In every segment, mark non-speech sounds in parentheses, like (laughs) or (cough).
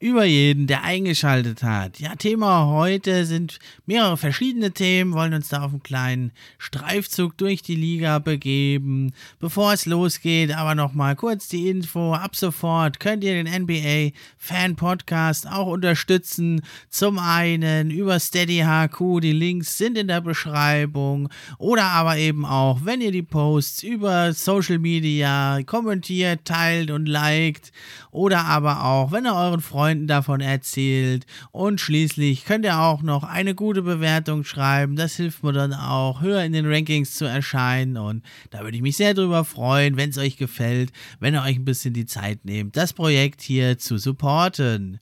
über jeden, der eingeschaltet hat. Ja, Thema heute sind mehrere verschiedene Themen, wollen uns da auf einen kleinen Streifzug durch die Liga begeben. Bevor es losgeht, aber nochmal kurz die Info. Ab sofort könnt ihr den NBA Fan Podcast auch unterstützen. Zum einen über Steady HQ, die Links sind in der Beschreibung. Oder aber eben auch, wenn ihr die Posts über Social Media kommentiert, teilt und liked. Oder aber auch, wenn ihr euren Freunden davon erzählt. Und schließlich könnt ihr auch noch eine gute Bewertung schreiben. Das hilft mir dann auch, höher in den Rankings zu erscheinen. Und da würde ich mich sehr drüber freuen, wenn es euch gefällt, wenn ihr euch ein bisschen die Zeit nehmt, das Projekt hier zu supporten.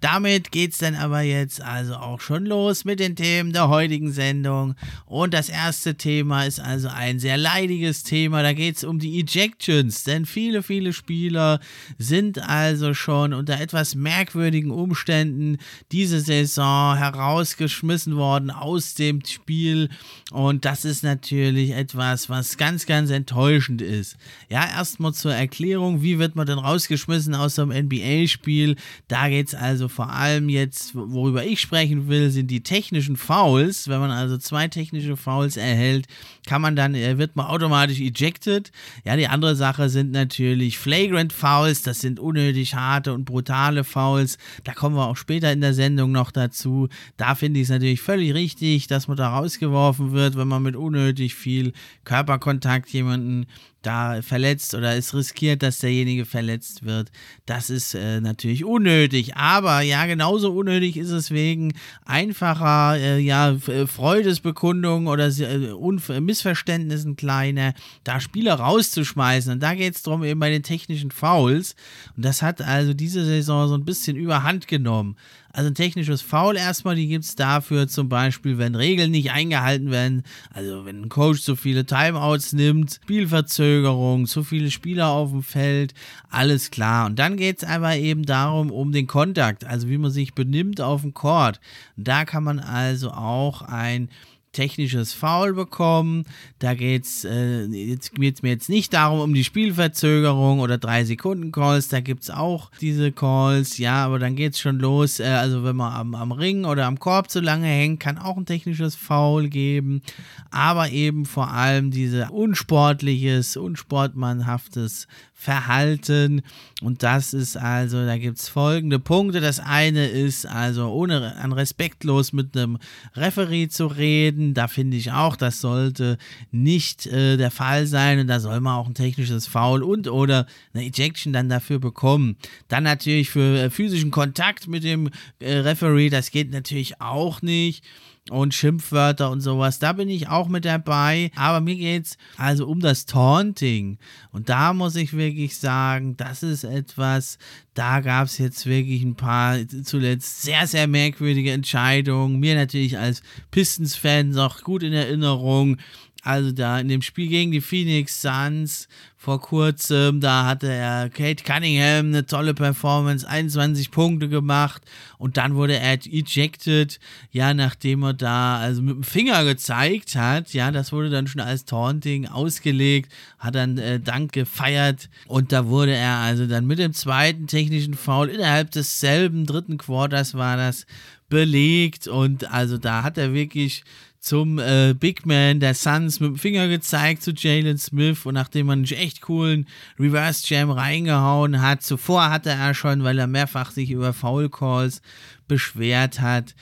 Damit geht's dann aber jetzt also auch schon los mit den Themen der heutigen Sendung. Und das erste Thema ist also ein sehr leidiges Thema. Da geht's um die Ejections, denn viele, viele Spieler sind also schon unter etwas merkwürdigen Umständen diese Saison herausgeschmissen worden aus dem Spiel. Und das ist natürlich etwas, was ganz, ganz enttäuschend ist. Ja, erstmal zur Erklärung, wie wird man denn rausgeschmissen aus so einem NBA-Spiel? Da geht's also vor allem jetzt, worüber ich sprechen will, sind die technischen Fouls. Wenn man also zwei technische Fouls erhält, kann man dann, äh, wird man automatisch ejected. Ja, die andere Sache sind natürlich Flagrant Fouls. Das sind unnötig harte und brutale Fouls. Da kommen wir auch später in der Sendung noch dazu. Da finde ich es natürlich völlig richtig, dass man da rausgeworfen wird, wenn man mit unnötig viel Körperkontakt jemanden da verletzt oder es riskiert, dass derjenige verletzt wird. Das ist äh, natürlich unnötig. Aber ja, genauso unnötig ist es wegen einfacher äh, ja, äh, Freudesbekundungen oder äh, Missverständnissen kleiner, da Spieler rauszuschmeißen. Und da geht es darum, eben bei den technischen Fouls. Und das hat also diese Saison so ein bisschen überhand genommen. Also ein technisches Foul erstmal, die gibt es dafür zum Beispiel, wenn Regeln nicht eingehalten werden. Also wenn ein Coach zu viele Timeouts nimmt, Spielverzögerung, zu viele Spieler auf dem Feld, alles klar. Und dann geht es aber eben darum, um den Kontakt, also wie man sich benimmt auf dem Court. Da kann man also auch ein technisches Foul bekommen. Da geht es äh, jetzt geht's mir jetzt nicht darum, um die Spielverzögerung oder 3-Sekunden-Calls. Da gibt es auch diese Calls. Ja, aber dann geht es schon los. Äh, also, wenn man am, am Ring oder am Korb zu lange hängt, kann auch ein technisches Foul geben. Aber eben vor allem diese unsportliches, unsportmannhaftes Verhalten. Und das ist also, da gibt es folgende Punkte. Das eine ist also, ohne an respektlos mit einem Referee zu reden. Da finde ich auch, das sollte nicht äh, der Fall sein. Und da soll man auch ein technisches Foul und oder eine Ejection dann dafür bekommen. Dann natürlich für äh, physischen Kontakt mit dem äh, Referee, das geht natürlich auch nicht und Schimpfwörter und sowas. Da bin ich auch mit dabei. Aber mir geht es also um das Taunting. Und da muss ich wirklich sagen, das ist etwas, da gab es jetzt wirklich ein paar zuletzt sehr, sehr merkwürdige Entscheidungen. Mir natürlich als Pistons-Fan noch gut in Erinnerung. Also da in dem Spiel gegen die Phoenix Suns vor kurzem, da hatte er Kate Cunningham eine tolle Performance, 21 Punkte gemacht und dann wurde er ejected, ja, nachdem er da also mit dem Finger gezeigt hat, ja, das wurde dann schon als Taunting ausgelegt, hat dann äh, Dank gefeiert und da wurde er also dann mit dem zweiten technischen Foul innerhalb desselben dritten Quarters war das belegt und also da hat er wirklich zum äh, Big Man der Suns mit dem Finger gezeigt zu Jalen Smith und nachdem man einen echt coolen Reverse Jam reingehauen hat, zuvor hatte er schon, weil er mehrfach sich über Foul Calls beschwert hat,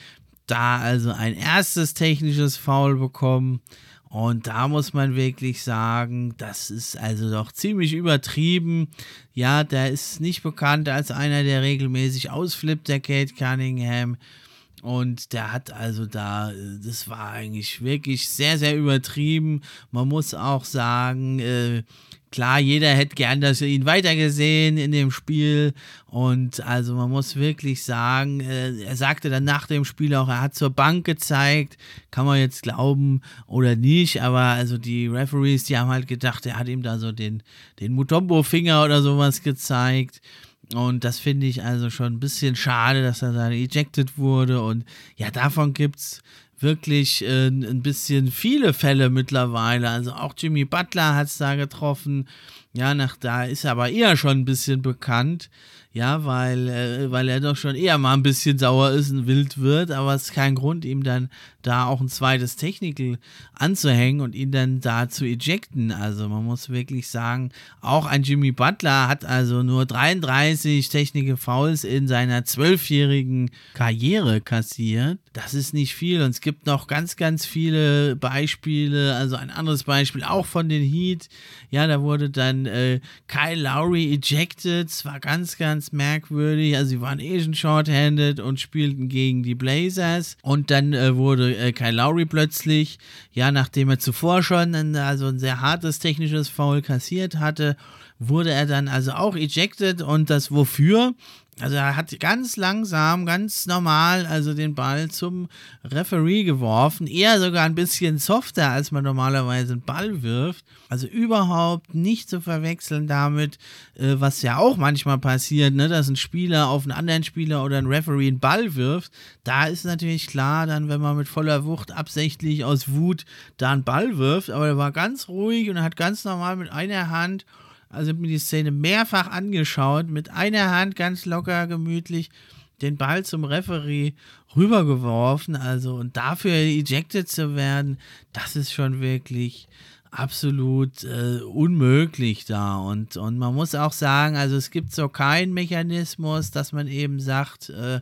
da also ein erstes technisches Foul bekommen Und da muss man wirklich sagen, das ist also doch ziemlich übertrieben. Ja, der ist nicht bekannt als einer, der regelmäßig ausflippt, der Kate Cunningham. Und der hat also da, das war eigentlich wirklich sehr, sehr übertrieben. Man muss auch sagen, äh, klar, jeder hätte gern dass ihn weitergesehen in dem Spiel. Und also man muss wirklich sagen, äh, er sagte dann nach dem Spiel auch, er hat zur Bank gezeigt. Kann man jetzt glauben oder nicht. Aber also die Referees, die haben halt gedacht, er hat ihm da so den, den Mutombo-Finger oder sowas gezeigt. Und das finde ich also schon ein bisschen schade, dass er da ejected wurde. Und ja, davon gibt es wirklich äh, ein bisschen viele Fälle mittlerweile. Also auch Jimmy Butler hat es da getroffen. Ja, nach da ist er aber eher schon ein bisschen bekannt. Ja, weil, äh, weil er doch schon eher mal ein bisschen sauer ist und wild wird, aber es ist kein Grund, ihm dann da auch ein zweites Technical anzuhängen und ihn dann da zu ejecten. Also man muss wirklich sagen, auch ein Jimmy Butler hat also nur 33 Technical Fouls in seiner zwölfjährigen Karriere kassiert. Das ist nicht viel und es gibt noch ganz, ganz viele Beispiele. Also ein anderes Beispiel auch von den Heat. Ja, da wurde dann äh, Kyle Lowry ejected. Es war ganz, ganz merkwürdig. Also sie waren eh schon shorthanded und spielten gegen die Blazers. Und dann äh, wurde äh, Kyle Lowry plötzlich, ja, nachdem er zuvor schon ein, also ein sehr hartes technisches Foul kassiert hatte, wurde er dann also auch ejected und das wofür? Also er hat ganz langsam, ganz normal, also den Ball zum Referee geworfen. Eher sogar ein bisschen softer, als man normalerweise einen Ball wirft. Also überhaupt nicht zu verwechseln damit, äh, was ja auch manchmal passiert, ne, dass ein Spieler auf einen anderen Spieler oder ein Referee einen Ball wirft. Da ist natürlich klar, dann, wenn man mit voller Wucht absichtlich aus Wut da einen Ball wirft. Aber er war ganz ruhig und hat ganz normal mit einer Hand also habe mir die Szene mehrfach angeschaut, mit einer Hand ganz locker, gemütlich den Ball zum Referee rübergeworfen. Also und dafür ejected zu werden, das ist schon wirklich absolut äh, unmöglich da. Und, und man muss auch sagen, also es gibt so keinen Mechanismus, dass man eben sagt, äh,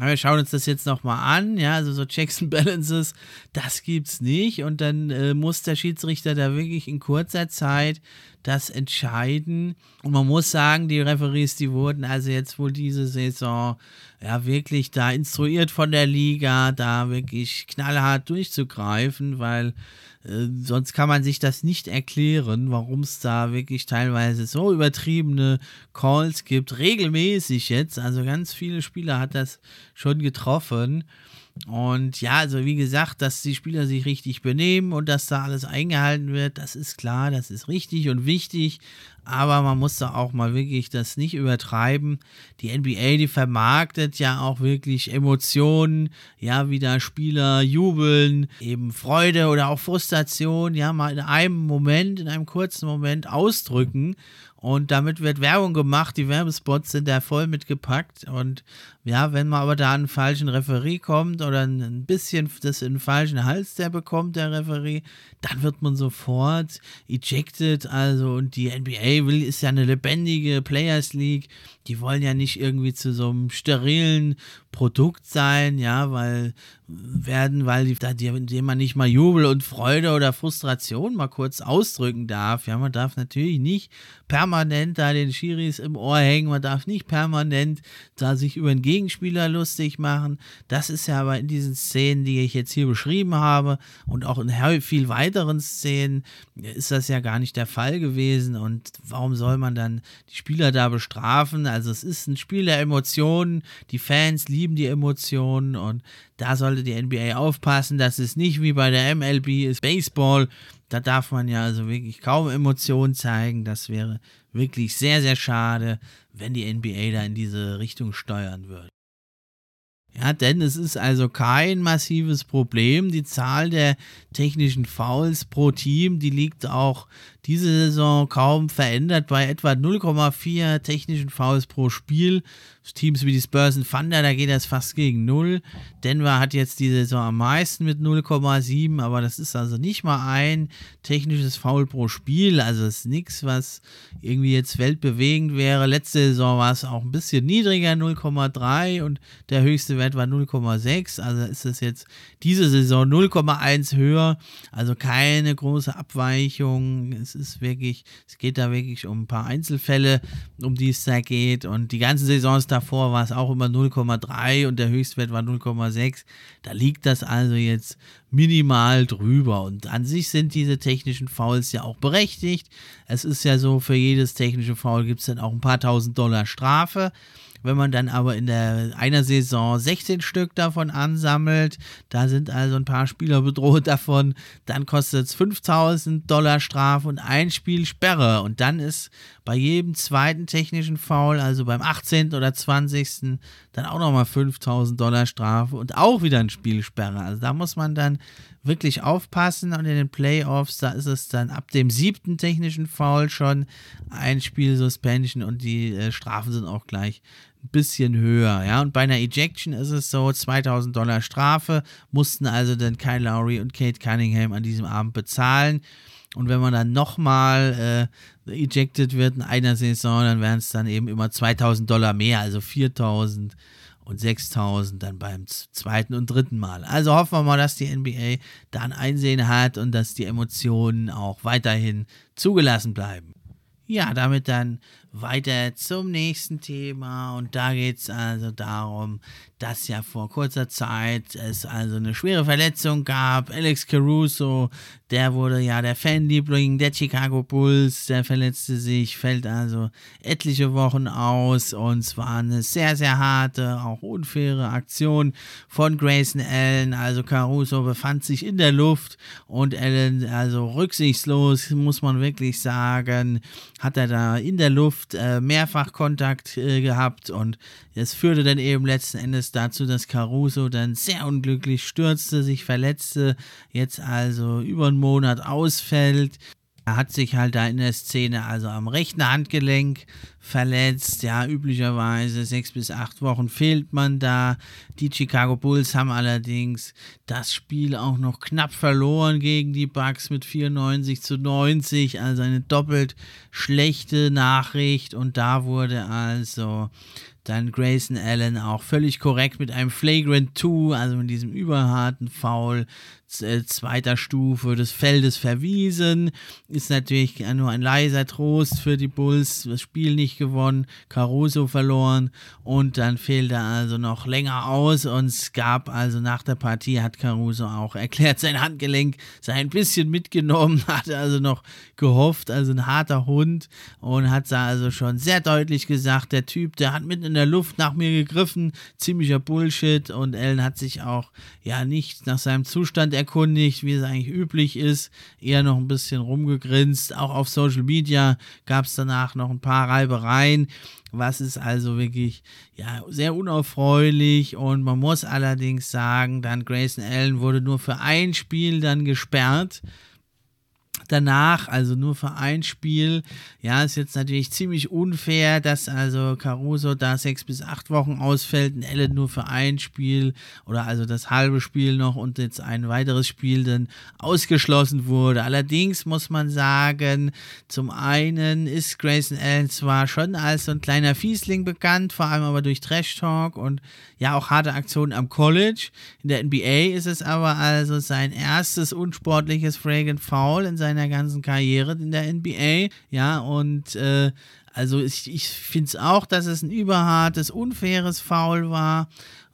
wir schauen uns das jetzt nochmal an, ja, also so Checks and Balances, das gibt's nicht und dann äh, muss der Schiedsrichter da wirklich in kurzer Zeit das entscheiden. Und man muss sagen, die Referees, die wurden also jetzt wohl diese Saison ja wirklich da instruiert von der Liga, da wirklich knallhart durchzugreifen, weil äh, sonst kann man sich das nicht erklären, warum es da wirklich teilweise so übertriebene Calls gibt, regelmäßig jetzt. Also ganz viele Spieler hat das schon getroffen. Und ja, also wie gesagt, dass die Spieler sich richtig benehmen und dass da alles eingehalten wird, das ist klar, das ist richtig und wichtig. Aber man muss da auch mal wirklich das nicht übertreiben. Die NBA, die vermarktet ja auch wirklich Emotionen, ja, wie da Spieler jubeln, eben Freude oder auch Frustration, ja, mal in einem Moment, in einem kurzen Moment ausdrücken. Und damit wird Werbung gemacht, die Werbespots sind da voll mitgepackt. Und ja, wenn man aber da einen falschen Referee kommt oder ein bisschen das in den falschen Hals der bekommt, der Referee, dann wird man sofort ejected. Also, und die NBA will, ist ja eine lebendige Players League. Die wollen ja nicht irgendwie zu so einem sterilen Produkt sein, ja, weil werden, weil die, da, indem man nicht mal Jubel und Freude oder Frustration mal kurz ausdrücken darf. Ja, man darf natürlich nicht permanent da den Schiris im Ohr hängen, man darf nicht permanent da sich über den Gegenspieler lustig machen. Das ist ja aber in diesen Szenen, die ich jetzt hier beschrieben habe und auch in viel weiteren Szenen ist das ja gar nicht der Fall gewesen. Und warum soll man dann die Spieler da bestrafen? Also es ist ein Spiel der Emotionen, die Fans lieben die Emotionen und da sollte die NBA aufpassen, dass es nicht wie bei der MLB ist Baseball. Da darf man ja also wirklich kaum Emotionen zeigen. Das wäre wirklich sehr, sehr schade, wenn die NBA da in diese Richtung steuern würde. Ja, denn es ist also kein massives Problem. Die Zahl der technischen Fouls pro Team, die liegt auch diese Saison kaum verändert bei etwa 0,4 technischen Fouls pro Spiel. Teams wie die Spurs und Thunder, da geht das fast gegen 0. Denver hat jetzt die Saison am meisten mit 0,7, aber das ist also nicht mal ein technisches Foul pro Spiel. Also ist nichts, was irgendwie jetzt weltbewegend wäre. Letzte Saison war es auch ein bisschen niedriger, 0,3 und der höchste Wert war 0,6. Also ist es jetzt diese Saison 0,1 höher. Also keine große Abweichung. Es ist wirklich, es geht da wirklich um ein paar Einzelfälle, um die es da geht. Und die ganzen Saisons davor war es auch immer 0,3 und der Höchstwert war 0,6. Da liegt das also jetzt minimal drüber. Und an sich sind diese technischen Fouls ja auch berechtigt. Es ist ja so, für jedes technische Foul gibt es dann auch ein paar tausend Dollar Strafe. Wenn man dann aber in der einer Saison 16 Stück davon ansammelt, da sind also ein paar Spieler bedroht davon, dann kostet es 5000 Dollar Strafe und ein Spiel Sperre. Und dann ist bei jedem zweiten technischen Foul, also beim 18. oder 20. dann auch nochmal 5000 Dollar Strafe und auch wieder ein Spiel Sperre. Also da muss man dann wirklich aufpassen und in den Playoffs, da ist es dann ab dem siebten technischen Foul schon ein Spiel Suspension und die äh, Strafen sind auch gleich bisschen höher, ja. Und bei einer Ejection ist es so, 2000 Dollar Strafe mussten also dann Kyle Lowry und Kate Cunningham an diesem Abend bezahlen. Und wenn man dann nochmal äh, ejected wird in einer Saison, dann wären es dann eben immer 2000 Dollar mehr, also 4000 und 6000 dann beim zweiten und dritten Mal. Also hoffen wir mal, dass die NBA da ein Einsehen hat und dass die Emotionen auch weiterhin zugelassen bleiben. Ja, damit dann weiter zum nächsten Thema. Und da geht es also darum, dass ja vor kurzer Zeit es also eine schwere Verletzung gab. Alex Caruso, der wurde ja der Fanliebling der Chicago Bulls, der verletzte sich, fällt also etliche Wochen aus und es war eine sehr, sehr harte, auch unfaire Aktion von Grayson Allen. Also Caruso befand sich in der Luft und Allen, also rücksichtslos, muss man wirklich sagen, hat er da in der Luft äh, mehrfach Kontakt äh, gehabt und es führte dann eben letzten Endes dazu, dass Caruso dann sehr unglücklich stürzte, sich verletzte, jetzt also über einen Monat ausfällt. Er hat sich halt da in der Szene also am rechten Handgelenk verletzt. Ja, üblicherweise sechs bis acht Wochen fehlt man da. Die Chicago Bulls haben allerdings das Spiel auch noch knapp verloren gegen die Bucks mit 94 zu 90. Also eine doppelt schlechte Nachricht. Und da wurde also dann Grayson Allen auch völlig korrekt mit einem Flagrant 2, also mit diesem überharten Foul äh, zweiter Stufe des Feldes verwiesen. Ist natürlich nur ein leiser Trost für die Bulls. Das Spiel nicht gewonnen, Caruso verloren und dann fehlt er also noch länger aus. Und es gab also nach der Partie, hat Caruso auch erklärt, sein Handgelenk sei ein bisschen mitgenommen, (laughs) hat also noch gehofft, also ein harter Hund und hat da also schon sehr deutlich gesagt, der Typ, der hat mitten in der Luft nach mir gegriffen, ziemlicher Bullshit und Allen hat sich auch ja nicht nach seinem Zustand erkundigt, wie es eigentlich üblich ist, eher noch ein bisschen rumgegrinst. Auch auf Social Media gab es danach noch ein paar Reibereien, was ist also wirklich ja sehr unerfreulich. Und man muss allerdings sagen, dann Grayson Allen wurde nur für ein Spiel dann gesperrt danach, also nur für ein Spiel. Ja, ist jetzt natürlich ziemlich unfair, dass also Caruso da sechs bis acht Wochen ausfällt und Allen nur für ein Spiel oder also das halbe Spiel noch und jetzt ein weiteres Spiel dann ausgeschlossen wurde. Allerdings muss man sagen, zum einen ist Grayson Allen zwar schon als so ein kleiner Fiesling bekannt, vor allem aber durch Trash Talk und ja auch harte Aktionen am College. In der NBA ist es aber also sein erstes unsportliches Fragrant Foul in seiner ganzen Karriere in der NBA. Ja, und äh, also ich, ich finde es auch, dass es ein überhartes, unfaires Foul war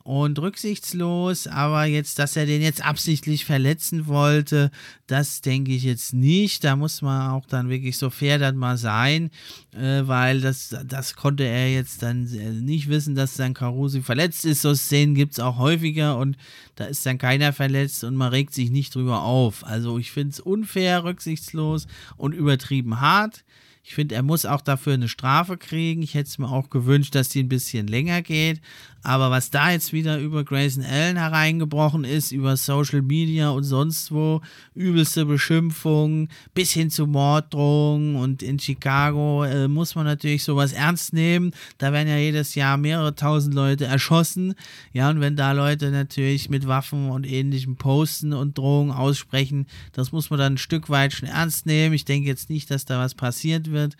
und rücksichtslos, aber jetzt, dass er den jetzt absichtlich verletzen wollte, das denke ich jetzt nicht. Da muss man auch dann wirklich so fair dann mal sein, äh, weil das, das konnte er jetzt dann nicht wissen, dass dann Carusi verletzt ist. So Szenen gibt es auch häufiger und da ist dann keiner verletzt und man regt sich nicht drüber auf. Also ich finde es unfair, rücksichtslos und übertrieben hart. Ich finde, er muss auch dafür eine Strafe kriegen. Ich hätte es mir auch gewünscht, dass die ein bisschen länger geht. Aber was da jetzt wieder über Grayson Allen hereingebrochen ist, über Social Media und sonst wo, übelste Beschimpfungen bis hin zu Morddrohungen und in Chicago äh, muss man natürlich sowas ernst nehmen. Da werden ja jedes Jahr mehrere tausend Leute erschossen. Ja, und wenn da Leute natürlich mit Waffen und ähnlichem posten und Drohungen aussprechen, das muss man dann ein Stück weit schon ernst nehmen. Ich denke jetzt nicht, dass da was passiert wird.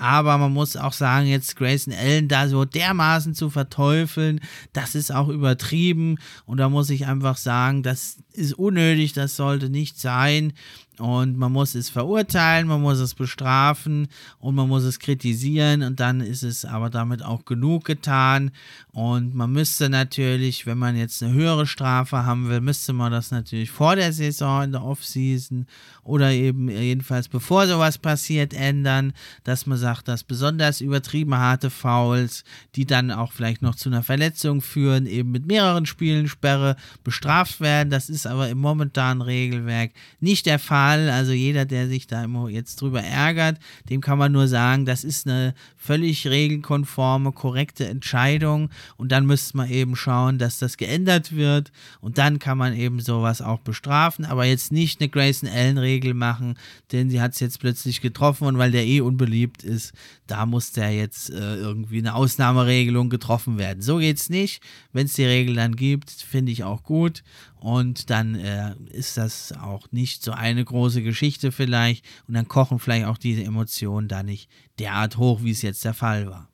Aber man muss auch sagen, jetzt Grayson Allen da so dermaßen zu verteufeln, das ist auch übertrieben. Und da muss ich einfach sagen, das ist unnötig, das sollte nicht sein. Und man muss es verurteilen, man muss es bestrafen und man muss es kritisieren und dann ist es aber damit auch genug getan. Und man müsste natürlich, wenn man jetzt eine höhere Strafe haben will, müsste man das natürlich vor der Saison in der Offseason oder eben jedenfalls bevor sowas passiert ändern, dass man sagt, dass besonders übertrieben harte Fouls, die dann auch vielleicht noch zu einer Verletzung führen, eben mit mehreren Spielen Sperre bestraft werden. Das ist aber im momentanen Regelwerk nicht der Fall. Also jeder, der sich da jetzt drüber ärgert, dem kann man nur sagen, das ist eine völlig regelkonforme, korrekte Entscheidung. Und dann müsste man eben schauen, dass das geändert wird. Und dann kann man eben sowas auch bestrafen. Aber jetzt nicht eine Grayson Allen-Regel machen, denn sie hat es jetzt plötzlich getroffen und weil der eh unbeliebt ist, da muss der jetzt äh, irgendwie eine Ausnahmeregelung getroffen werden. So geht es nicht. Wenn es die Regel dann gibt, finde ich auch gut. Und dann äh, ist das auch nicht so eine große Geschichte vielleicht. Und dann kochen vielleicht auch diese Emotionen da nicht derart hoch, wie es jetzt der Fall war.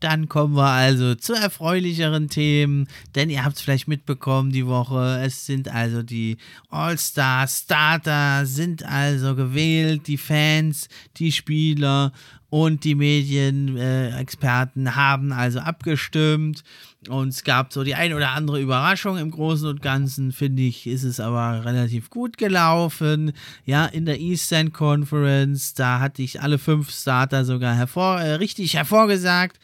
Dann kommen wir also zu erfreulicheren Themen, denn ihr habt es vielleicht mitbekommen die Woche. Es sind also die All-Star Starter sind also gewählt, die Fans, die Spieler und die Medienexperten äh, haben also abgestimmt und es gab so die ein oder andere Überraschung. Im Großen und Ganzen finde ich, ist es aber relativ gut gelaufen. Ja, in der Eastern Conference, da hatte ich alle fünf Starter sogar hervor, äh, richtig hervorgesagt.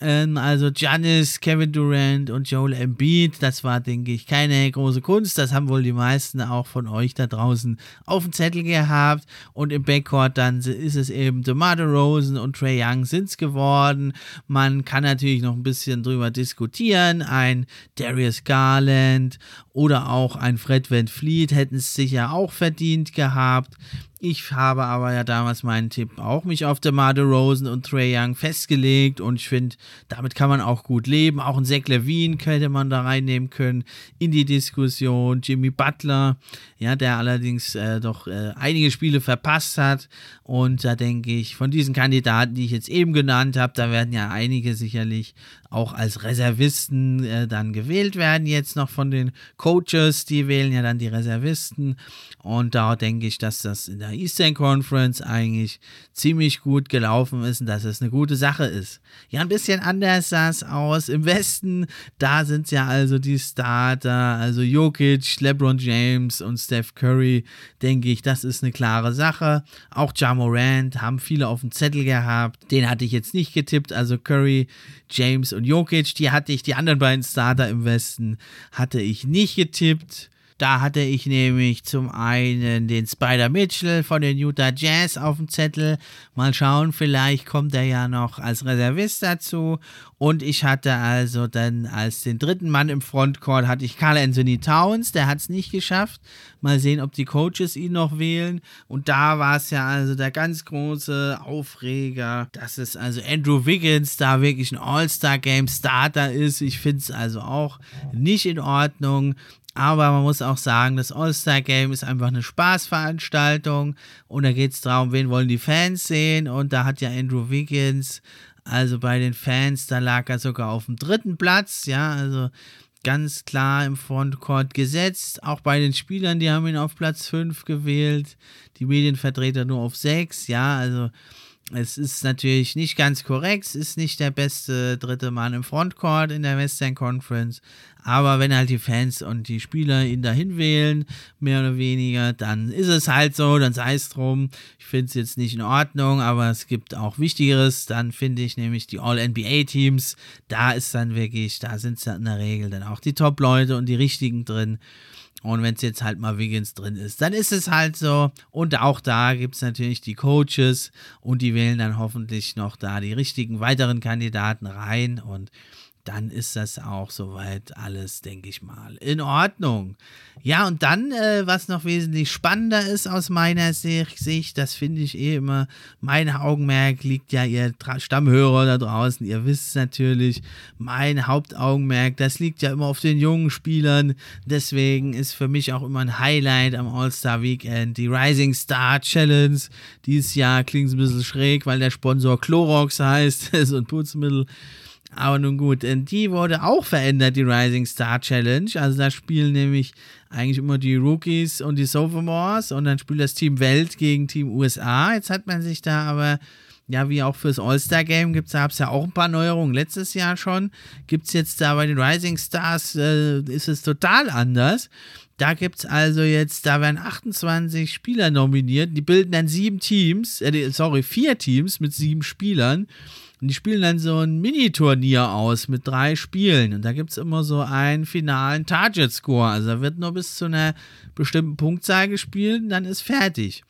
Ähm, also Giannis, Kevin Durant und Joel Embiid, das war, denke ich, keine große Kunst. Das haben wohl die meisten auch von euch da draußen auf dem Zettel gehabt. Und im Backcourt dann ist es eben DeMar Rosen und Trey Young sind es geworden. Man kann natürlich noch ein bisschen drüber diskutieren. Ein Darius Garland oder auch ein Fred Van Fleet hätten es sicher auch verdient gehabt. Ich habe aber ja damals meinen Tipp auch mich auf DeMar Rosen und Trey Young festgelegt und ich finde, damit kann man auch gut leben. Auch ein Zach Levine könnte man da reinnehmen können in die Diskussion. Jimmy Butler, ja, der allerdings äh, doch äh, einige Spiele verpasst hat und da denke ich, von diesen Kandidaten, die ich jetzt eben genannt habe, da werden ja einige sicherlich auch als Reservisten äh, dann gewählt werden, jetzt noch von den Coaches, die wählen ja dann die Reservisten. Und da denke ich, dass das in der Eastern Conference eigentlich ziemlich gut gelaufen ist und dass es eine gute Sache ist. Ja, ein bisschen anders sah es aus. Im Westen, da sind ja also die Starter, also Jokic, LeBron James und Steph Curry, denke ich, das ist eine klare Sache. Auch Ja Morant haben viele auf dem Zettel gehabt. Den hatte ich jetzt nicht getippt, also Curry, James und Jokic, die hatte ich, die anderen beiden Starter im Westen hatte ich nicht getippt. Da hatte ich nämlich zum einen den Spider Mitchell von den Utah Jazz auf dem Zettel. Mal schauen, vielleicht kommt er ja noch als Reservist dazu. Und ich hatte also dann als den dritten Mann im Frontcourt hatte ich Carl Anthony Towns, der hat es nicht geschafft. Mal sehen, ob die Coaches ihn noch wählen. Und da war es ja also der ganz große Aufreger, dass es also Andrew Wiggins da wirklich ein All-Star-Game-Starter ist. Ich finde es also auch nicht in Ordnung. Aber man muss auch sagen, das All-Star-Game ist einfach eine Spaßveranstaltung und da geht es darum, wen wollen die Fans sehen und da hat ja Andrew Wiggins, also bei den Fans, da lag er sogar auf dem dritten Platz, ja, also ganz klar im Frontcourt gesetzt. Auch bei den Spielern, die haben ihn auf Platz 5 gewählt, die Medienvertreter nur auf 6, ja, also es ist natürlich nicht ganz korrekt, es ist nicht der beste dritte Mann im Frontcourt in der Western Conference, aber wenn halt die Fans und die Spieler ihn dahin wählen, mehr oder weniger, dann ist es halt so, dann sei es drum. Ich finde es jetzt nicht in Ordnung, aber es gibt auch Wichtigeres. Dann finde ich nämlich die All-NBA-Teams, da ist dann wirklich, da sind es ja in der Regel dann auch die Top-Leute und die richtigen drin. Und wenn es jetzt halt mal Wiggins drin ist, dann ist es halt so. Und auch da gibt es natürlich die Coaches und die wählen dann hoffentlich noch da die richtigen weiteren Kandidaten rein. Und dann ist das auch soweit alles, denke ich mal, in Ordnung. Ja, und dann, äh, was noch wesentlich spannender ist aus meiner Sicht, das finde ich eh immer, mein Augenmerk liegt ja, ihr Stammhörer da draußen, ihr wisst es natürlich, mein Hauptaugenmerk, das liegt ja immer auf den jungen Spielern. Deswegen ist für mich auch immer ein Highlight am All-Star Weekend die Rising Star Challenge. Dieses Jahr klingt es ein bisschen schräg, weil der Sponsor Clorox heißt, (laughs) so ein Putzmittel. Aber nun gut, die wurde auch verändert, die Rising Star Challenge. Also da spielen nämlich eigentlich immer die Rookies und die Sophomores und dann spielt das Team Welt gegen Team USA. Jetzt hat man sich da aber, ja, wie auch fürs All-Star-Game gibt es ja auch ein paar Neuerungen. Letztes Jahr schon gibt es jetzt da bei den Rising Stars, äh, ist es total anders. Da gibt es also jetzt, da werden 28 Spieler nominiert. Die bilden dann sieben Teams, äh, sorry, vier Teams mit sieben Spielern. Und die spielen dann so ein Mini-Turnier aus mit drei Spielen. Und da gibt es immer so einen finalen Target-Score. Also da wird nur bis zu einer bestimmten Punktzahl gespielt und dann ist fertig.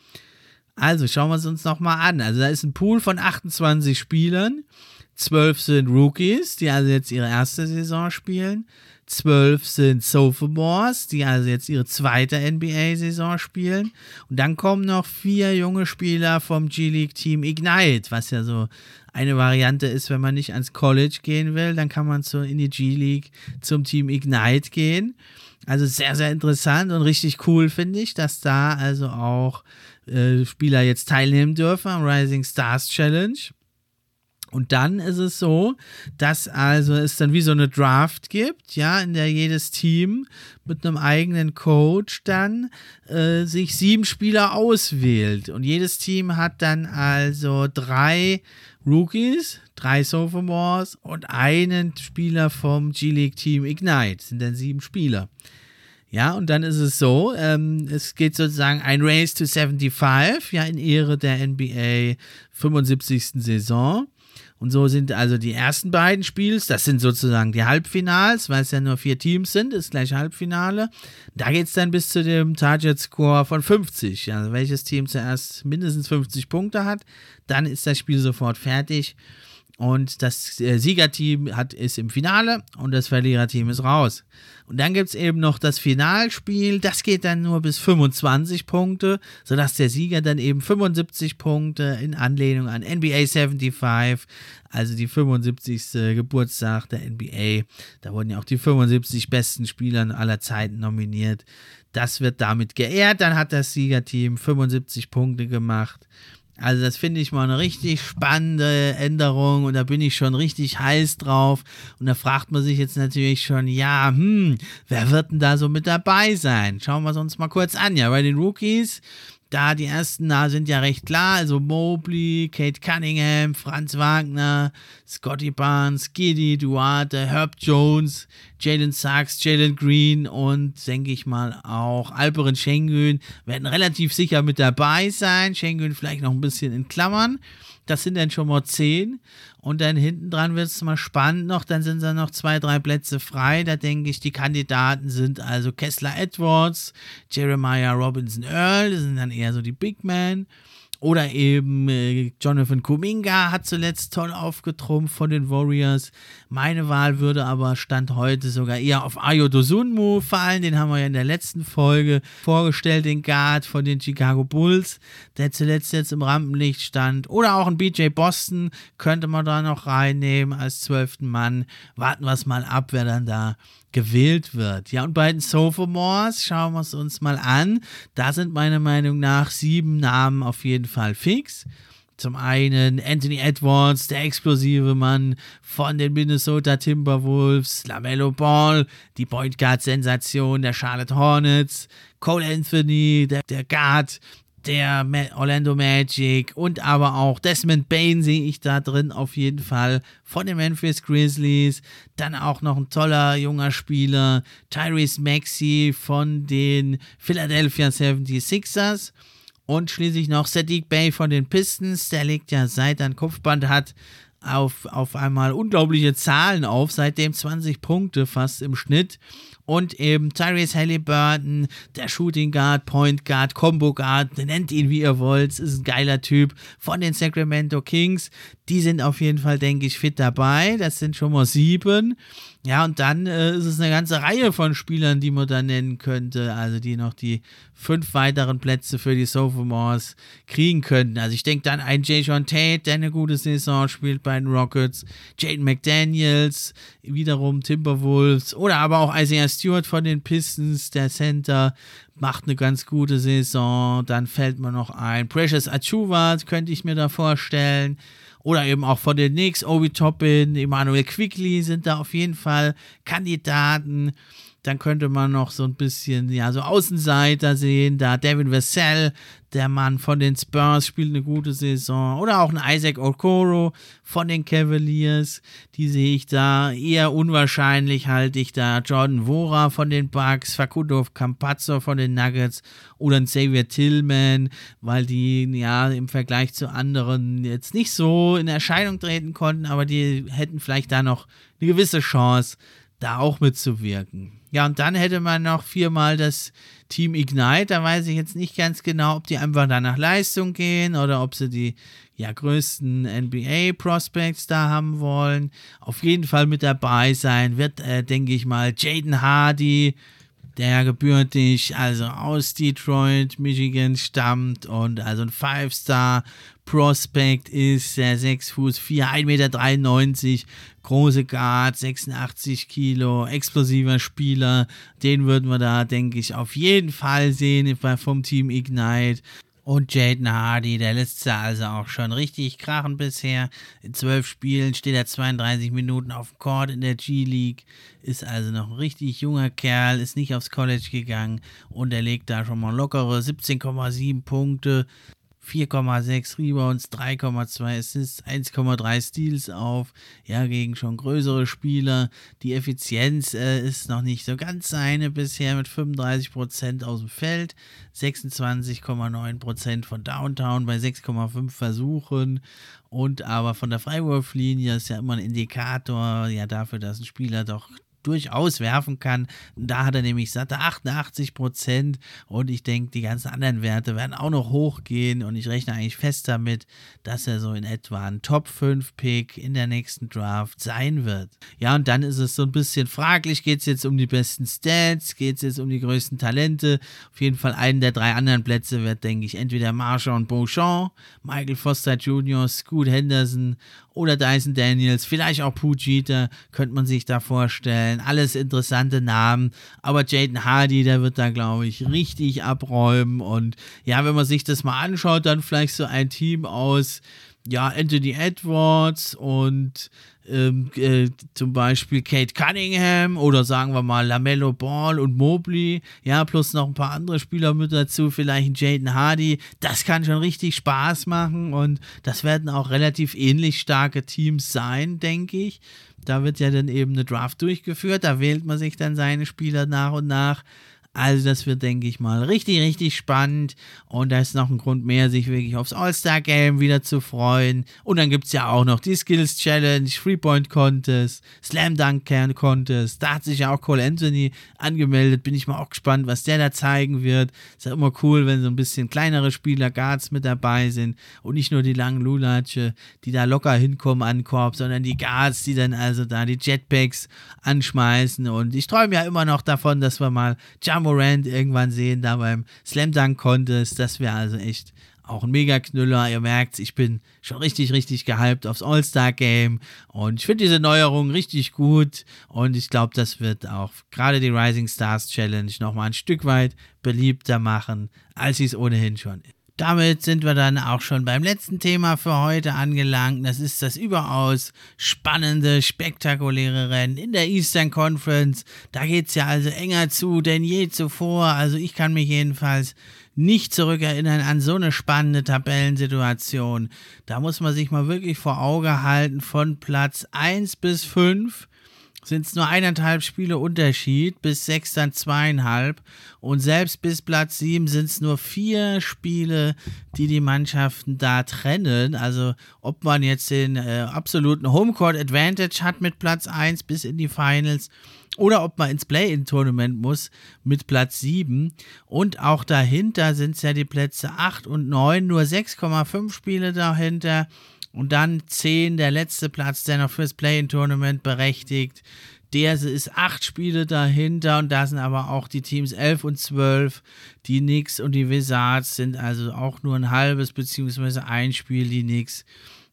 Also schauen wir es uns nochmal an. Also da ist ein Pool von 28 Spielern. Zwölf sind Rookies, die also jetzt ihre erste Saison spielen. Zwölf sind Sophomores, die also jetzt ihre zweite NBA-Saison spielen. Und dann kommen noch vier junge Spieler vom G-League-Team Ignite, was ja so eine Variante ist, wenn man nicht ans College gehen will, dann kann man so in die G-League zum Team Ignite gehen. Also sehr, sehr interessant und richtig cool finde ich, dass da also auch äh, Spieler jetzt teilnehmen dürfen am Rising Stars Challenge. Und dann ist es so, dass also es dann wie so eine Draft gibt, ja, in der jedes Team mit einem eigenen Coach dann äh, sich sieben Spieler auswählt. Und jedes Team hat dann also drei Rookies, drei Sophomores und einen Spieler vom G-League Team Ignite. Das sind dann sieben Spieler. Ja, und dann ist es so, ähm, es geht sozusagen ein Race to 75, ja, in Ehre der NBA 75. Saison. Und so sind also die ersten beiden Spiels, das sind sozusagen die Halbfinals, weil es ja nur vier Teams sind, ist gleich Halbfinale. Da geht es dann bis zu dem Target Score von 50. Also welches Team zuerst mindestens 50 Punkte hat, dann ist das Spiel sofort fertig. Und das äh, Siegerteam hat, ist im Finale und das Verliererteam ist raus. Und dann gibt es eben noch das Finalspiel, das geht dann nur bis 25 Punkte, sodass der Sieger dann eben 75 Punkte in Anlehnung an NBA 75, also die 75. Geburtstag der NBA. Da wurden ja auch die 75 besten Spieler aller Zeiten nominiert. Das wird damit geehrt. Dann hat das Siegerteam 75 Punkte gemacht. Also das finde ich mal eine richtig spannende Änderung und da bin ich schon richtig heiß drauf. Und da fragt man sich jetzt natürlich schon, ja, hm, wer wird denn da so mit dabei sein? Schauen wir es uns mal kurz an. Ja, bei den Rookies da die ersten da sind ja recht klar, also Mobley, Kate Cunningham, Franz Wagner, Scotty Barnes, Giddy, Duarte, Herb Jones, Jalen Sachs, Jalen Green und denke ich mal auch Alperen Schengen werden relativ sicher mit dabei sein. Schengen vielleicht noch ein bisschen in Klammern. Das sind dann schon mal zehn. Und dann hinten dran wird es mal spannend noch. Dann sind da noch zwei, drei Plätze frei. Da denke ich, die Kandidaten sind also Kessler Edwards, Jeremiah Robinson Earl. Das sind dann eher so die Big Men. Oder eben äh, Jonathan Kuminga hat zuletzt toll aufgetrumpft von den Warriors. Meine Wahl würde aber Stand heute sogar eher auf Ayo Dosunmu fallen. Den haben wir ja in der letzten Folge vorgestellt, den Guard von den Chicago Bulls, der zuletzt jetzt im Rampenlicht stand. Oder auch ein BJ Boston könnte man da noch reinnehmen als zwölften Mann. Warten wir es mal ab, wer dann da gewählt wird. Ja, und bei den Sophomores schauen wir es uns mal an. Da sind meiner Meinung nach sieben Namen auf jeden Fall fix. Zum einen Anthony Edwards, der explosive Mann von den Minnesota Timberwolves, LaMelo Ball, die Point Guard Sensation der Charlotte Hornets, Cole Anthony, der, der Guard der Orlando Magic und aber auch Desmond Bain sehe ich da drin auf jeden Fall von den Memphis Grizzlies. Dann auch noch ein toller junger Spieler, Tyrese Maxey von den Philadelphia 76ers. Und schließlich noch Sadiq Bay von den Pistons. Der legt ja seit er ein Kopfband hat auf, auf einmal unglaubliche Zahlen auf, seitdem 20 Punkte fast im Schnitt. Und eben Tyrese Halliburton, der Shooting Guard, Point Guard, Combo Guard, nennt ihn wie ihr wollt, ist ein geiler Typ von den Sacramento Kings. Die sind auf jeden Fall, denke ich, fit dabei. Das sind schon mal sieben. Ja, und dann äh, ist es eine ganze Reihe von Spielern, die man da nennen könnte, also die noch die fünf weiteren Plätze für die Sophomores kriegen könnten. Also ich denke dann ein Jay John Tate, der eine gute Saison spielt bei den Rockets, Jaden McDaniels, wiederum Timberwolves oder aber auch Isaiah Stewart von den Pistons, der Center, macht eine ganz gute Saison. Dann fällt mir noch ein Precious Achuva, könnte ich mir da vorstellen. Oder eben auch von den Knicks, Obi Toppin, Emmanuel Quickly sind da auf jeden Fall Kandidaten. Dann könnte man noch so ein bisschen, ja, so Außenseiter sehen. Da Devin Vassell, der Mann von den Spurs, spielt eine gute Saison. Oder auch ein Isaac Okoro von den Cavaliers. Die sehe ich da eher unwahrscheinlich, halte ich da Jordan Vora von den Bucks, Facundo Campazzo von den Nuggets oder ein Xavier Tillman, weil die ja im Vergleich zu anderen jetzt nicht so in Erscheinung treten konnten, aber die hätten vielleicht da noch eine gewisse Chance, da auch mitzuwirken. Ja, und dann hätte man noch viermal das Team Ignite. Da weiß ich jetzt nicht ganz genau, ob die einfach da nach Leistung gehen oder ob sie die ja, größten NBA-Prospects da haben wollen. Auf jeden Fall mit dabei sein wird, äh, denke ich mal, Jaden Hardy, der gebürtig also aus Detroit, Michigan stammt und also ein Five-Star Prospect ist, der 6 Fuß 4, 1,93 Meter, große Guard, 86 Kilo, explosiver Spieler. Den würden wir da, denke ich, auf jeden Fall sehen vom Team Ignite. Und Jaden Hardy, der lässt also auch schon richtig krachen bisher. In zwölf Spielen steht er 32 Minuten auf dem Court in der G-League. Ist also noch ein richtig junger Kerl, ist nicht aufs College gegangen und er legt da schon mal lockere 17,7 Punkte. 4,6 Rebounds, 3,2 Assists, 1,3 Steals auf, ja, gegen schon größere Spieler. Die Effizienz äh, ist noch nicht so ganz seine bisher mit 35% aus dem Feld, 26,9% von Downtown bei 6,5 Versuchen. Und aber von der Freiwurflinie ist ja immer ein Indikator, ja, dafür, dass ein Spieler doch durchaus werfen kann. Da hat er nämlich satte 88 Prozent und ich denke, die ganzen anderen Werte werden auch noch hochgehen und ich rechne eigentlich fest damit, dass er so in etwa ein Top 5 Pick in der nächsten Draft sein wird. Ja, und dann ist es so ein bisschen fraglich, geht es jetzt um die besten Stats, geht es jetzt um die größten Talente. Auf jeden Fall einen der drei anderen Plätze wird, denke ich, entweder Marshall und Beauchamp, Michael Foster Jr., Scoot Henderson oder Dyson Daniels, vielleicht auch Pujita, könnte man sich da vorstellen. Alles interessante Namen, aber Jaden Hardy, der wird da, glaube ich, richtig abräumen. Und ja, wenn man sich das mal anschaut, dann vielleicht so ein Team aus ja, Anthony Edwards und ähm, äh, zum Beispiel Kate Cunningham oder sagen wir mal Lamello Ball und Mobley, ja, plus noch ein paar andere Spieler mit dazu, vielleicht ein Jaden Hardy. Das kann schon richtig Spaß machen und das werden auch relativ ähnlich starke Teams sein, denke ich. Da wird ja dann eben eine Draft durchgeführt, da wählt man sich dann seine Spieler nach und nach. Also das wird, denke ich mal, richtig, richtig spannend. Und da ist noch ein Grund mehr, sich wirklich aufs All-Star-Game wieder zu freuen. Und dann gibt es ja auch noch die Skills Challenge, Three-Point Contest, Slam Dunk Contest. Da hat sich ja auch Cole Anthony angemeldet. Bin ich mal auch gespannt, was der da zeigen wird. Ist ja immer cool, wenn so ein bisschen kleinere Spieler, Guards mit dabei sind. Und nicht nur die langen Lulatsche, die da locker hinkommen an Korb, sondern die Guards, die dann also da die Jetpacks anschmeißen. Und ich träume ja immer noch davon, dass wir mal Jump Morant irgendwann sehen, da beim Slam Dunk Contest. Das wäre also echt auch ein Mega-Knüller. Ihr merkt, ich bin schon richtig, richtig gehypt aufs All-Star-Game. Und ich finde diese Neuerung richtig gut. Und ich glaube, das wird auch gerade die Rising Stars Challenge nochmal ein Stück weit beliebter machen, als sie es ohnehin schon ist. Damit sind wir dann auch schon beim letzten Thema für heute angelangt. Das ist das überaus spannende, spektakuläre Rennen in der Eastern Conference. Da geht es ja also enger zu denn je zuvor. Also ich kann mich jedenfalls nicht zurückerinnern an so eine spannende Tabellensituation. Da muss man sich mal wirklich vor Auge halten von Platz 1 bis 5 sind es nur eineinhalb Spiele Unterschied, bis sechs dann zweieinhalb. Und selbst bis Platz sieben sind es nur vier Spiele, die die Mannschaften da trennen. Also ob man jetzt den äh, absoluten Homecourt Advantage hat mit Platz eins bis in die Finals oder ob man ins Play-In-Tournament muss mit Platz 7. Und auch dahinter sind es ja die Plätze 8 und 9, nur 6,5 Spiele dahinter. Und dann 10, der letzte Platz, der noch fürs Play-In-Tournament berechtigt. Der ist acht Spiele dahinter und da sind aber auch die Teams 11 und 12. Die Knicks und die Wizards sind also auch nur ein halbes beziehungsweise ein Spiel, die Knicks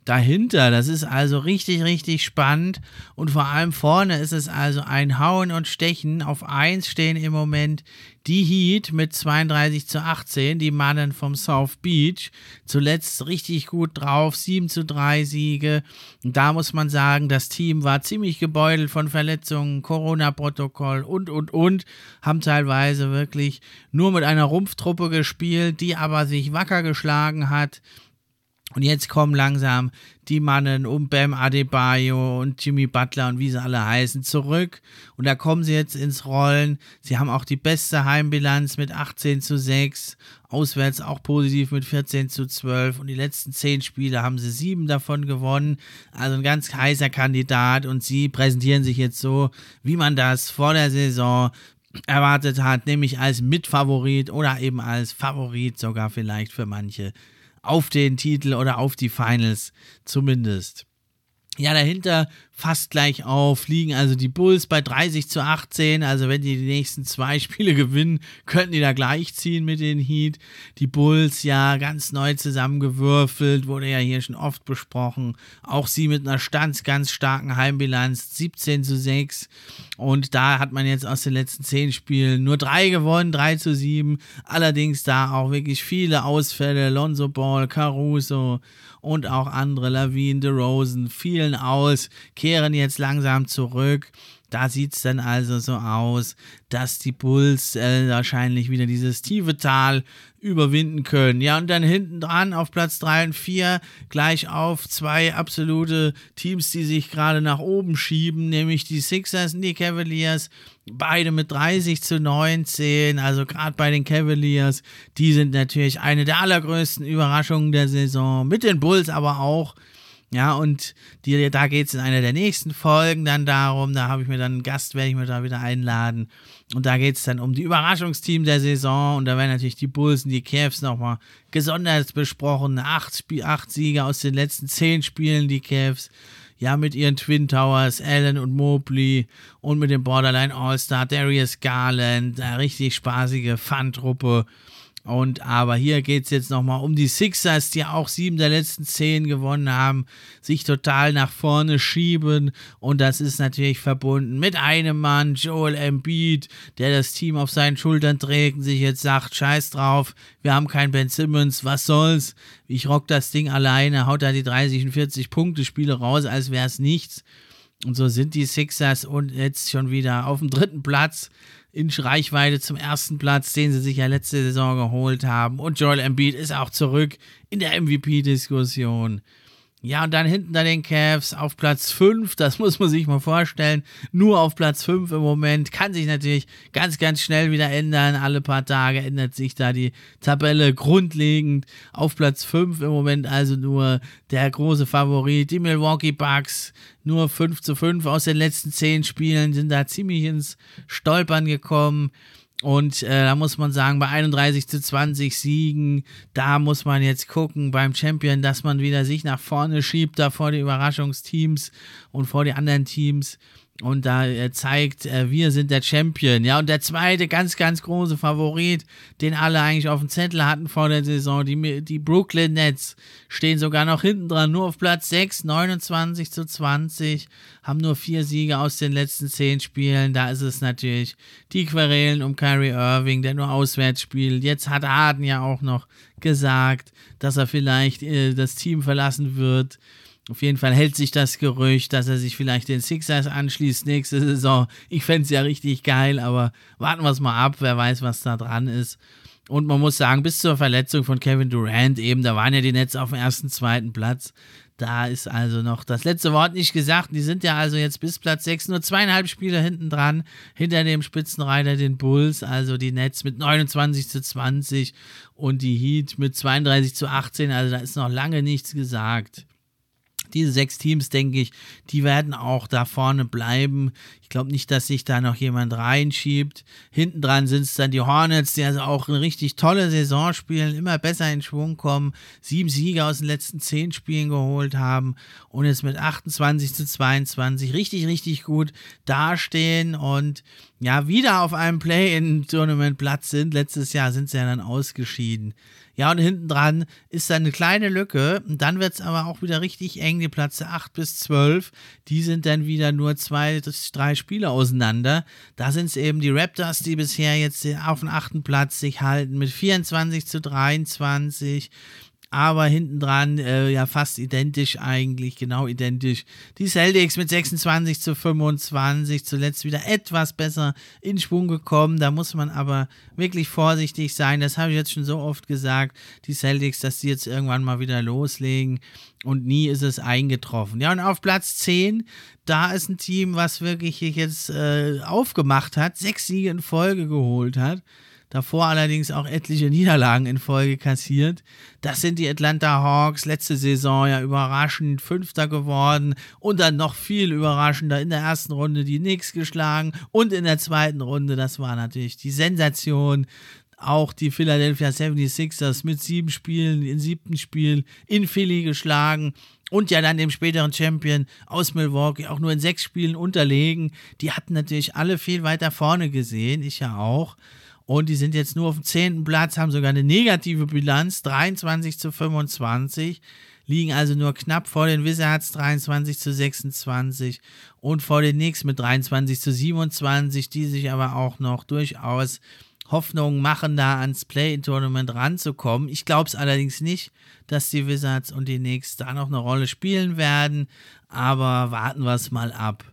dahinter. Das ist also richtig, richtig spannend. Und vor allem vorne ist es also ein Hauen und Stechen. Auf 1 stehen im Moment die Heat mit 32 zu 18, die Mannen vom South Beach. Zuletzt richtig gut drauf, 7 zu 3 Siege. Und da muss man sagen, das Team war ziemlich gebeutelt von Verletzungen, Corona-Protokoll und, und, und. Haben teilweise wirklich nur mit einer Rumpftruppe gespielt, die aber sich wacker geschlagen hat und jetzt kommen langsam die Mannen um Bam Adebayo und Jimmy Butler und wie sie alle heißen zurück. Und da kommen sie jetzt ins Rollen. Sie haben auch die beste Heimbilanz mit 18 zu 6. Auswärts auch positiv mit 14 zu 12. Und die letzten 10 Spiele haben sie sieben davon gewonnen. Also ein ganz heißer Kandidat. Und sie präsentieren sich jetzt so, wie man das vor der Saison erwartet hat, nämlich als Mitfavorit oder eben als Favorit sogar vielleicht für manche auf den Titel oder auf die Finals zumindest. Ja, dahinter fast gleich auf, liegen also die Bulls bei 30 zu 18. Also wenn die die nächsten zwei (laughs) Spiele gewinnen, könnten die da gleich ziehen mit den Heat. Die Bulls ja ganz neu zusammengewürfelt, wurde ja hier schon oft besprochen. Auch sie mit einer ganz, ganz starken Heimbilanz, 17 zu 6. Und da hat man jetzt aus den letzten zehn Spielen nur drei gewonnen, 3 zu 7. Allerdings da auch wirklich viele Ausfälle. Lonzo Ball, Caruso und auch andere, Lawine, DeRozan, fielen aus, kehren jetzt langsam zurück. Da sieht es dann also so aus, dass die Bulls äh, wahrscheinlich wieder dieses tiefe Tal überwinden können. Ja, und dann hinten dran auf Platz 3 und 4 gleich auf zwei absolute Teams, die sich gerade nach oben schieben, nämlich die Sixers und die Cavaliers. Beide mit 30 zu 19, also gerade bei den Cavaliers, die sind natürlich eine der allergrößten Überraschungen der Saison, mit den Bulls aber auch. Ja, und die, da geht es in einer der nächsten Folgen dann darum, da habe ich mir dann einen Gast, werde ich mir da wieder einladen. Und da geht es dann um die Überraschungsteam der Saison. Und da werden natürlich die Bulls und die Cavs nochmal gesondert besprochen. Acht, acht Siege aus den letzten zehn Spielen, die Cavs. Ja, mit ihren Twin Towers, Allen und Mobley und mit dem Borderline All-Star Darius Garland. Eine richtig spaßige Fun-Truppe. Und aber hier geht es jetzt nochmal um die Sixers, die auch sieben der letzten zehn gewonnen haben, sich total nach vorne schieben. Und das ist natürlich verbunden mit einem Mann, Joel Embiid, der das Team auf seinen Schultern trägt und sich jetzt sagt, scheiß drauf, wir haben keinen Ben Simmons, was soll's? Ich rock das Ding alleine, haut da die 30 und 40 Punkte Spiele raus, als wäre es nichts. Und so sind die Sixers und jetzt schon wieder auf dem dritten Platz in Reichweite zum ersten Platz, den sie sich ja letzte Saison geholt haben. Und Joel Embiid ist auch zurück in der MVP-Diskussion. Ja, und dann hinten da den Cavs auf Platz 5, das (laughs) muss man sich mal vorstellen. Nur auf Platz 5 im Moment. Kann sich natürlich ganz, ganz schnell wieder ändern. Alle paar Tage ändert sich da die Tabelle grundlegend. Auf Platz 5 im Moment also nur der große Favorit, die Milwaukee Bucks. Nur 5 zu 5 aus den letzten 10 Spielen sind da ziemlich ins Stolpern gekommen. Und äh, da muss man sagen, bei 31 zu 20 Siegen, da muss man jetzt gucken beim Champion, dass man wieder sich nach vorne schiebt, da vor die Überraschungsteams und vor die anderen Teams und da er zeigt, äh, wir sind der Champion. Ja, und der zweite ganz, ganz große Favorit, den alle eigentlich auf dem Zettel hatten vor der Saison, die, die Brooklyn Nets, stehen sogar noch hinten dran, nur auf Platz 6, 29 zu 20, haben nur vier Siege aus den letzten zehn Spielen. Da ist es natürlich die Querelen um Kyrie Irving, der nur auswärts spielt. Jetzt hat Harden ja auch noch gesagt, dass er vielleicht äh, das Team verlassen wird. Auf jeden Fall hält sich das Gerücht, dass er sich vielleicht den Sixers anschließt nächste Saison. Ich fände es ja richtig geil, aber warten wir es mal ab, wer weiß, was da dran ist. Und man muss sagen, bis zur Verletzung von Kevin Durant eben, da waren ja die Nets auf dem ersten, zweiten Platz. Da ist also noch das letzte Wort nicht gesagt. Die sind ja also jetzt bis Platz 6 nur zweieinhalb Spieler hinten dran, hinter dem Spitzenreiter den Bulls, also die Nets mit 29 zu 20 und die Heat mit 32 zu 18. Also da ist noch lange nichts gesagt diese sechs Teams, denke ich, die werden auch da vorne bleiben. Ich glaube nicht, dass sich da noch jemand reinschiebt. Hinten dran sind es dann die Hornets, die also auch eine richtig tolle Saison spielen, immer besser in Schwung kommen, sieben Siege aus den letzten zehn Spielen geholt haben und jetzt mit 28 zu 22 richtig, richtig gut dastehen und ja, wieder auf einem Play-in-Tournament-Platz sind. Letztes Jahr sind sie ja dann ausgeschieden. Ja, und hinten dran ist da eine kleine Lücke. Und dann wird es aber auch wieder richtig eng. Die Plätze 8 bis 12, die sind dann wieder nur zwei, drei Spiele auseinander. Da sind es eben die Raptors, die bisher jetzt auf dem achten Platz sich halten mit 24 zu 23 aber hinten dran äh, ja fast identisch eigentlich, genau identisch. Die Celtics mit 26 zu 25, zuletzt wieder etwas besser in Schwung gekommen. Da muss man aber wirklich vorsichtig sein. Das habe ich jetzt schon so oft gesagt. Die Celtics, dass die jetzt irgendwann mal wieder loslegen und nie ist es eingetroffen. Ja, und auf Platz 10, da ist ein Team, was wirklich jetzt äh, aufgemacht hat, sechs Siege in Folge geholt hat davor allerdings auch etliche Niederlagen in Folge kassiert. Das sind die Atlanta Hawks, letzte Saison ja überraschend Fünfter geworden und dann noch viel überraschender in der ersten Runde die Knicks geschlagen und in der zweiten Runde, das war natürlich die Sensation, auch die Philadelphia 76ers mit sieben Spielen, in siebten Spiel in Philly geschlagen und ja dann dem späteren Champion aus Milwaukee auch nur in sechs Spielen unterlegen. Die hatten natürlich alle viel weiter vorne gesehen, ich ja auch. Und die sind jetzt nur auf dem 10. Platz, haben sogar eine negative Bilanz, 23 zu 25, liegen also nur knapp vor den Wizards, 23 zu 26 und vor den Knicks mit 23 zu 27, die sich aber auch noch durchaus Hoffnungen machen, da ans Play-In-Tournament ranzukommen. Ich glaube es allerdings nicht, dass die Wizards und die Knicks da noch eine Rolle spielen werden, aber warten wir es mal ab.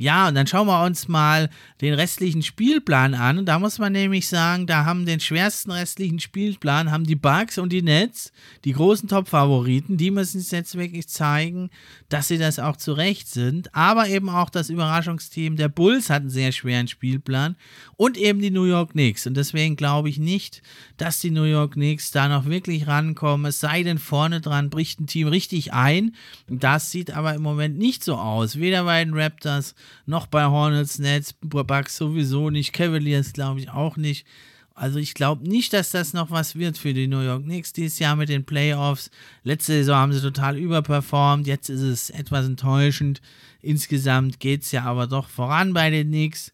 Ja, und dann schauen wir uns mal den restlichen Spielplan an. Und da muss man nämlich sagen, da haben den schwersten restlichen Spielplan, haben die Bugs und die Nets, die großen Top-Favoriten, die müssen es jetzt wirklich zeigen, dass sie das auch zurecht sind. Aber eben auch das Überraschungsteam der Bulls hat einen sehr schweren Spielplan und eben die New York Knicks. Und deswegen glaube ich nicht, dass die New York Knicks da noch wirklich rankommen. Es sei denn, vorne dran bricht ein Team richtig ein. Das sieht aber im Moment nicht so aus. Weder bei den Raptors noch bei Hornets, Nets, Bucks sowieso nicht, Cavaliers glaube ich auch nicht. Also ich glaube nicht, dass das noch was wird für die New York Knicks dieses Jahr mit den Playoffs. Letzte Saison haben sie total überperformt, jetzt ist es etwas enttäuschend. Insgesamt geht es ja aber doch voran bei den Knicks.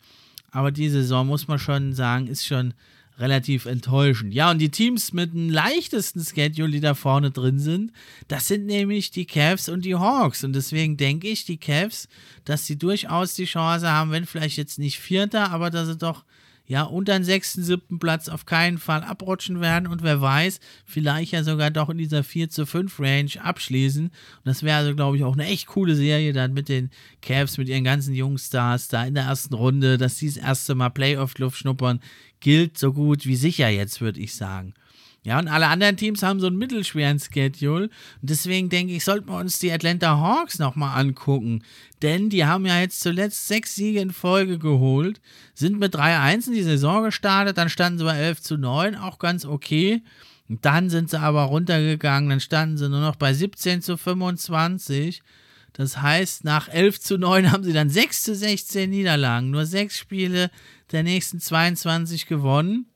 Aber diese Saison muss man schon sagen, ist schon relativ enttäuschend. Ja, und die Teams mit dem leichtesten Schedule, die da vorne drin sind, das sind nämlich die Cavs und die Hawks. Und deswegen denke ich, die Cavs, dass sie durchaus die Chance haben, wenn vielleicht jetzt nicht Vierter, aber dass sie doch ja, unter den sechsten, siebten Platz auf keinen Fall abrutschen werden und wer weiß, vielleicht ja sogar doch in dieser 4 zu 5 Range abschließen. Und das wäre also, glaube ich, auch eine echt coole Serie dann mit den Cavs, mit ihren ganzen Jungstars da in der ersten Runde, dass sie das erste Mal Playoff-Luft schnuppern, gilt so gut wie sicher jetzt, würde ich sagen. Ja, und alle anderen Teams haben so einen mittelschweren Schedule. Und deswegen denke ich, sollten wir uns die Atlanta Hawks nochmal angucken. Denn die haben ja jetzt zuletzt sechs Siege in Folge geholt, sind mit 3-1 in die Saison gestartet, dann standen sie bei 11 zu 9, auch ganz okay. Und dann sind sie aber runtergegangen, dann standen sie nur noch bei 17 zu 25. Das heißt, nach 11 zu 9 haben sie dann 6 zu 16 Niederlagen, nur sechs Spiele der nächsten 22 gewonnen.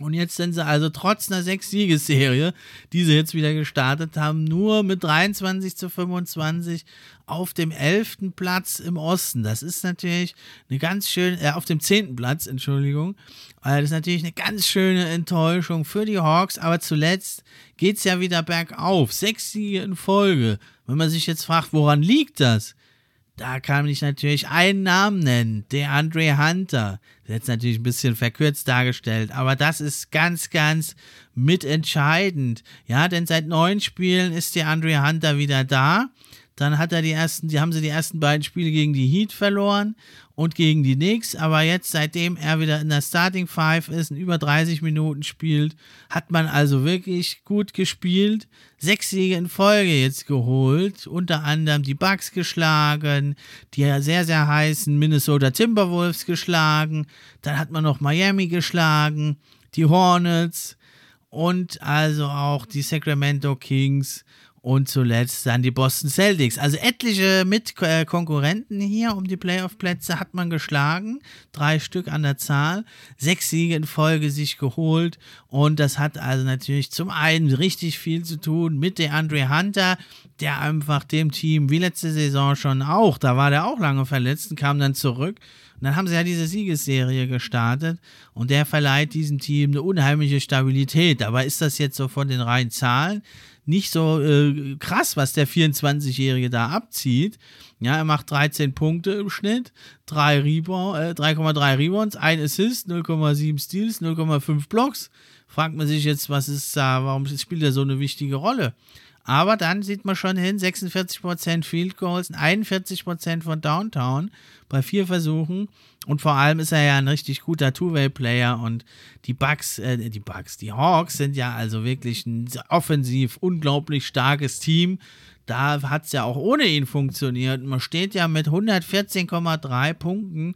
Und jetzt sind sie also trotz einer Sechs-Siegesserie, die sie jetzt wieder gestartet haben, nur mit 23 zu 25 auf dem 11. Platz im Osten. Das ist natürlich eine ganz schöne, äh, auf dem 10. Platz, Entschuldigung. Äh, das ist natürlich eine ganz schöne Enttäuschung für die Hawks, aber zuletzt geht es ja wieder bergauf. Sechs Siege in Folge. Wenn man sich jetzt fragt, woran liegt das? Da kann ich natürlich einen Namen nennen, der Andre Hunter. Jetzt natürlich ein bisschen verkürzt dargestellt, aber das ist ganz, ganz mitentscheidend. Ja, denn seit neun Spielen ist der Andre Hunter wieder da. Dann hat er die ersten, die haben sie die ersten beiden Spiele gegen die Heat verloren und gegen die Knicks. Aber jetzt, seitdem er wieder in der Starting Five ist und über 30 Minuten spielt, hat man also wirklich gut gespielt. Sechs Siege in Folge jetzt geholt. Unter anderem die Bucks geschlagen, die sehr, sehr heißen Minnesota Timberwolves geschlagen. Dann hat man noch Miami geschlagen, die Hornets und also auch die Sacramento Kings und zuletzt dann die Boston Celtics. Also etliche Mitkonkurrenten hier um die Playoff-Plätze hat man geschlagen. Drei Stück an der Zahl. Sechs Siege in Folge sich geholt. Und das hat also natürlich zum einen richtig viel zu tun mit der Andre Hunter, der einfach dem Team wie letzte Saison schon auch, da war der auch lange verletzt und kam dann zurück. Und dann haben sie ja diese Siegesserie gestartet und der verleiht diesem Team eine unheimliche Stabilität. Aber ist das jetzt so von den reinen Zahlen? Nicht so äh, krass, was der 24-Jährige da abzieht. Ja, er macht 13 Punkte im Schnitt, 3 Rebound, äh, 3,3 Rebounds, 1 Assist, 0,7 Steals, 0,5 Blocks. Fragt man sich jetzt, was ist da, warum spielt er so eine wichtige Rolle? Aber dann sieht man schon hin, 46% Field Goals, 41% von Downtown bei vier Versuchen. Und vor allem ist er ja ein richtig guter Two-Way-Player. Und die Bucks, äh, die Bucks, die Hawks sind ja also wirklich ein offensiv unglaublich starkes Team. Da hat es ja auch ohne ihn funktioniert. Man steht ja mit 114,3 Punkten.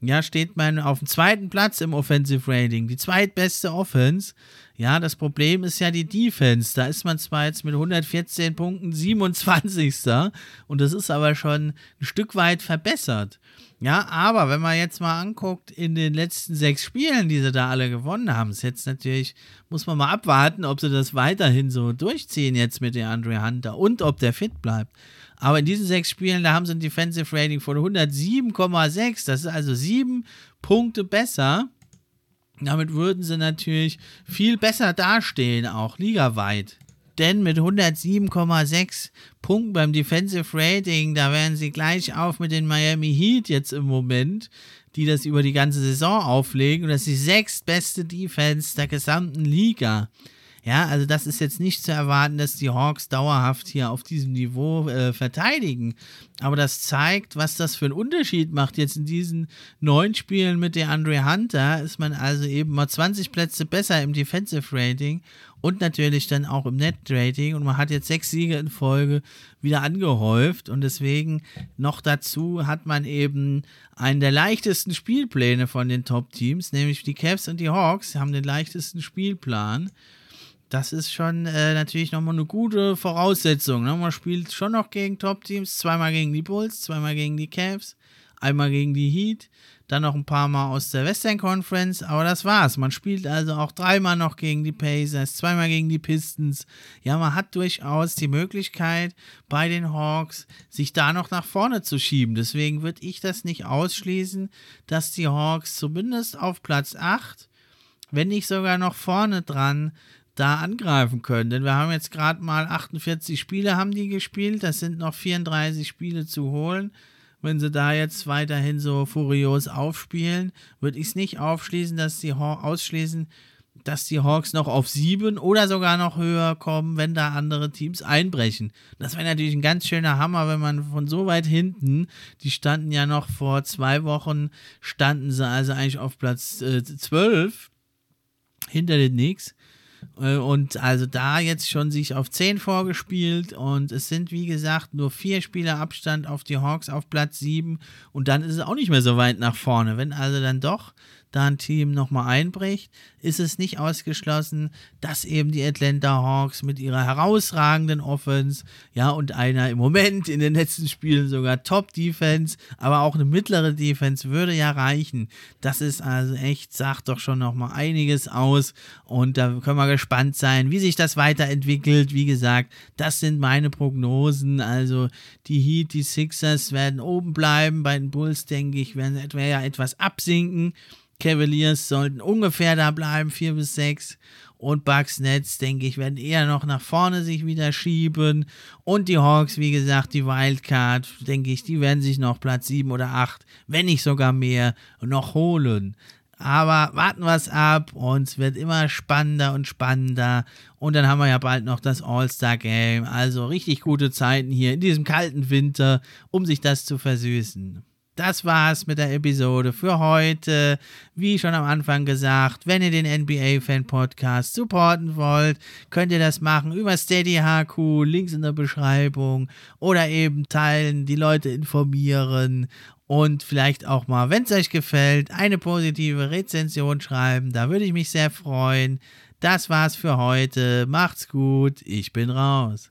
Ja, steht man auf dem zweiten Platz im Offensive Rating. Die zweitbeste Offense. Ja, das Problem ist ja die Defense. Da ist man zwar jetzt mit 114 Punkten 27. Und das ist aber schon ein Stück weit verbessert. Ja, aber wenn man jetzt mal anguckt, in den letzten sechs Spielen, die sie da alle gewonnen haben, ist jetzt natürlich, muss man mal abwarten, ob sie das weiterhin so durchziehen jetzt mit der Andre Hunter und ob der fit bleibt. Aber in diesen sechs Spielen, da haben sie ein Defensive Rating von 107,6. Das ist also sieben Punkte besser damit würden sie natürlich viel besser dastehen, auch ligaweit. Denn mit 107,6 Punkten beim Defensive Rating, da wären sie gleich auf mit den Miami Heat jetzt im Moment, die das über die ganze Saison auflegen. Und das ist die sechstbeste Defense der gesamten Liga. Ja, also das ist jetzt nicht zu erwarten, dass die Hawks dauerhaft hier auf diesem Niveau äh, verteidigen. Aber das zeigt, was das für einen Unterschied macht. Jetzt in diesen neun Spielen mit der Andre Hunter ist man also eben mal 20 Plätze besser im Defensive Rating und natürlich dann auch im Net Rating. Und man hat jetzt sechs Siege in Folge wieder angehäuft. Und deswegen noch dazu hat man eben einen der leichtesten Spielpläne von den Top-Teams, nämlich die Cavs und die Hawks haben den leichtesten Spielplan das ist schon äh, natürlich nochmal eine gute Voraussetzung. Ne? Man spielt schon noch gegen Top-Teams, zweimal gegen die Bulls, zweimal gegen die Cavs, einmal gegen die Heat, dann noch ein paar Mal aus der Western Conference, aber das war's. Man spielt also auch dreimal noch gegen die Pacers, zweimal gegen die Pistons. Ja, man hat durchaus die Möglichkeit bei den Hawks, sich da noch nach vorne zu schieben. Deswegen würde ich das nicht ausschließen, dass die Hawks zumindest auf Platz 8, wenn nicht sogar noch vorne dran, da angreifen können. Denn wir haben jetzt gerade mal 48 Spiele haben die gespielt. Das sind noch 34 Spiele zu holen. Wenn sie da jetzt weiterhin so furios aufspielen, würde ich es nicht aufschließen, dass die Haw ausschließen, dass die Hawks noch auf sieben oder sogar noch höher kommen, wenn da andere Teams einbrechen. Das wäre natürlich ein ganz schöner Hammer, wenn man von so weit hinten, die standen ja noch vor zwei Wochen, standen sie also eigentlich auf Platz äh, 12 hinter den Knicks und also da jetzt schon sich auf 10 vorgespielt und es sind wie gesagt nur vier Spieler Abstand auf die Hawks auf Platz 7 und dann ist es auch nicht mehr so weit nach vorne. Wenn also dann doch da ein Team nochmal einbricht, ist es nicht ausgeschlossen, dass eben die Atlanta Hawks mit ihrer herausragenden Offense, ja, und einer im Moment in den letzten Spielen sogar Top-Defense, aber auch eine mittlere Defense würde ja reichen. Das ist also echt, sagt doch schon nochmal einiges aus und da können wir gespannt sein, wie sich das weiterentwickelt. Wie gesagt, das sind meine Prognosen. Also die Heat, die Sixers werden oben bleiben, bei den Bulls denke ich, werden etwa ja etwas absinken. Cavaliers sollten ungefähr da bleiben, 4 bis 6. Und Bucks Nets, denke ich, werden eher noch nach vorne sich wieder schieben. Und die Hawks, wie gesagt, die Wildcard, denke ich, die werden sich noch Platz 7 oder 8, wenn nicht sogar mehr, noch holen. Aber warten wir es ab und es wird immer spannender und spannender. Und dann haben wir ja bald noch das All-Star-Game. Also richtig gute Zeiten hier in diesem kalten Winter, um sich das zu versüßen das war's mit der Episode für heute. Wie schon am Anfang gesagt, wenn ihr den NBA-Fan-Podcast supporten wollt, könnt ihr das machen über Steady HQ, Links in der Beschreibung oder eben teilen, die Leute informieren und vielleicht auch mal, wenn es euch gefällt, eine positive Rezension schreiben. Da würde ich mich sehr freuen. Das war's für heute. Macht's gut. Ich bin raus.